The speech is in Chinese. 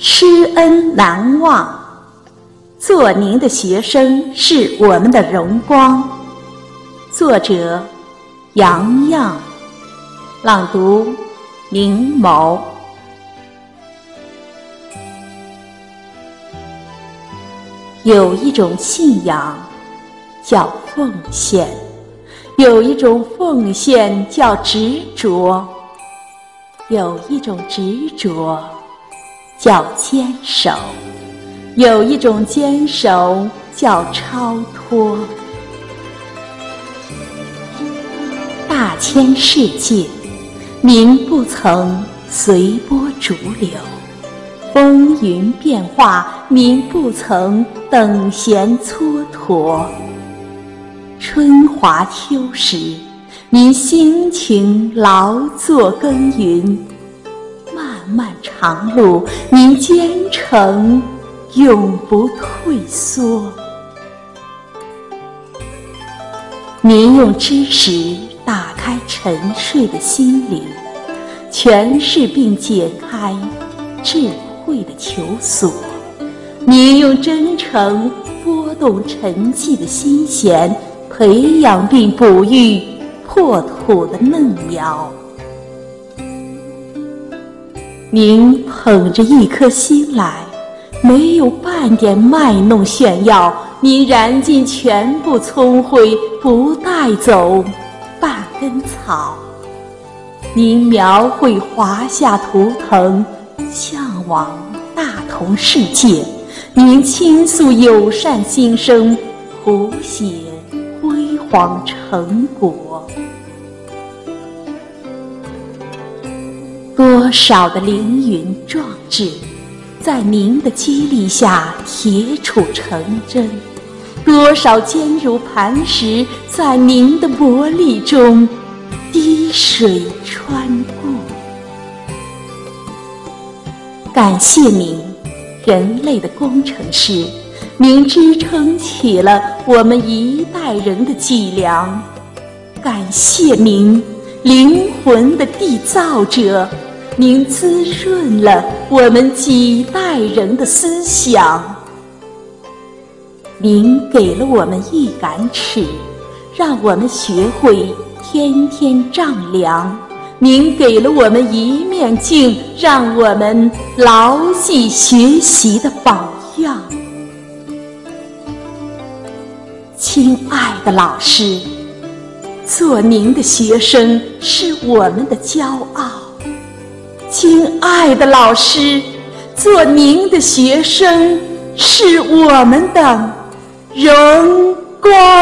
师恩难忘，做您的学生是我们的荣光。作者：杨漾，朗读：明眸。有一种信仰叫奉献，有一种奉献叫执着，有一种执着叫坚守，有一种坚守叫超脱。大千世界，您不曾随波逐流。风云变化，您不曾等闲蹉跎；春华秋实，您辛勤劳作耕耘；漫漫长路，您坚诚永不退缩。您用知识打开沉睡的心灵，诠释并解开智。慧的求索，您用真诚拨动沉寂的心弦，培养并哺育破土的嫩苗。您捧着一颗心来，没有半点卖弄炫耀，您燃尽全部聪慧，不带走半根草。您描绘华夏图腾。向往大同世界，您倾诉友善心声，谱写辉煌成果。多少的凌云壮志，在您的激励下铁杵成针；多少坚如磐石，在您的磨砺中滴水穿过。感谢您，人类的工程师，您支撑起了我们一代人的脊梁。感谢您，灵魂的缔造者，您滋润了我们几代人的思想。您给了我们一杆尺，让我们学会天天丈量。您给了我们一面镜，让我们牢记学习的榜样。亲爱的老师，做您的学生是我们的骄傲。亲爱的老师，做您的学生是我们的荣光。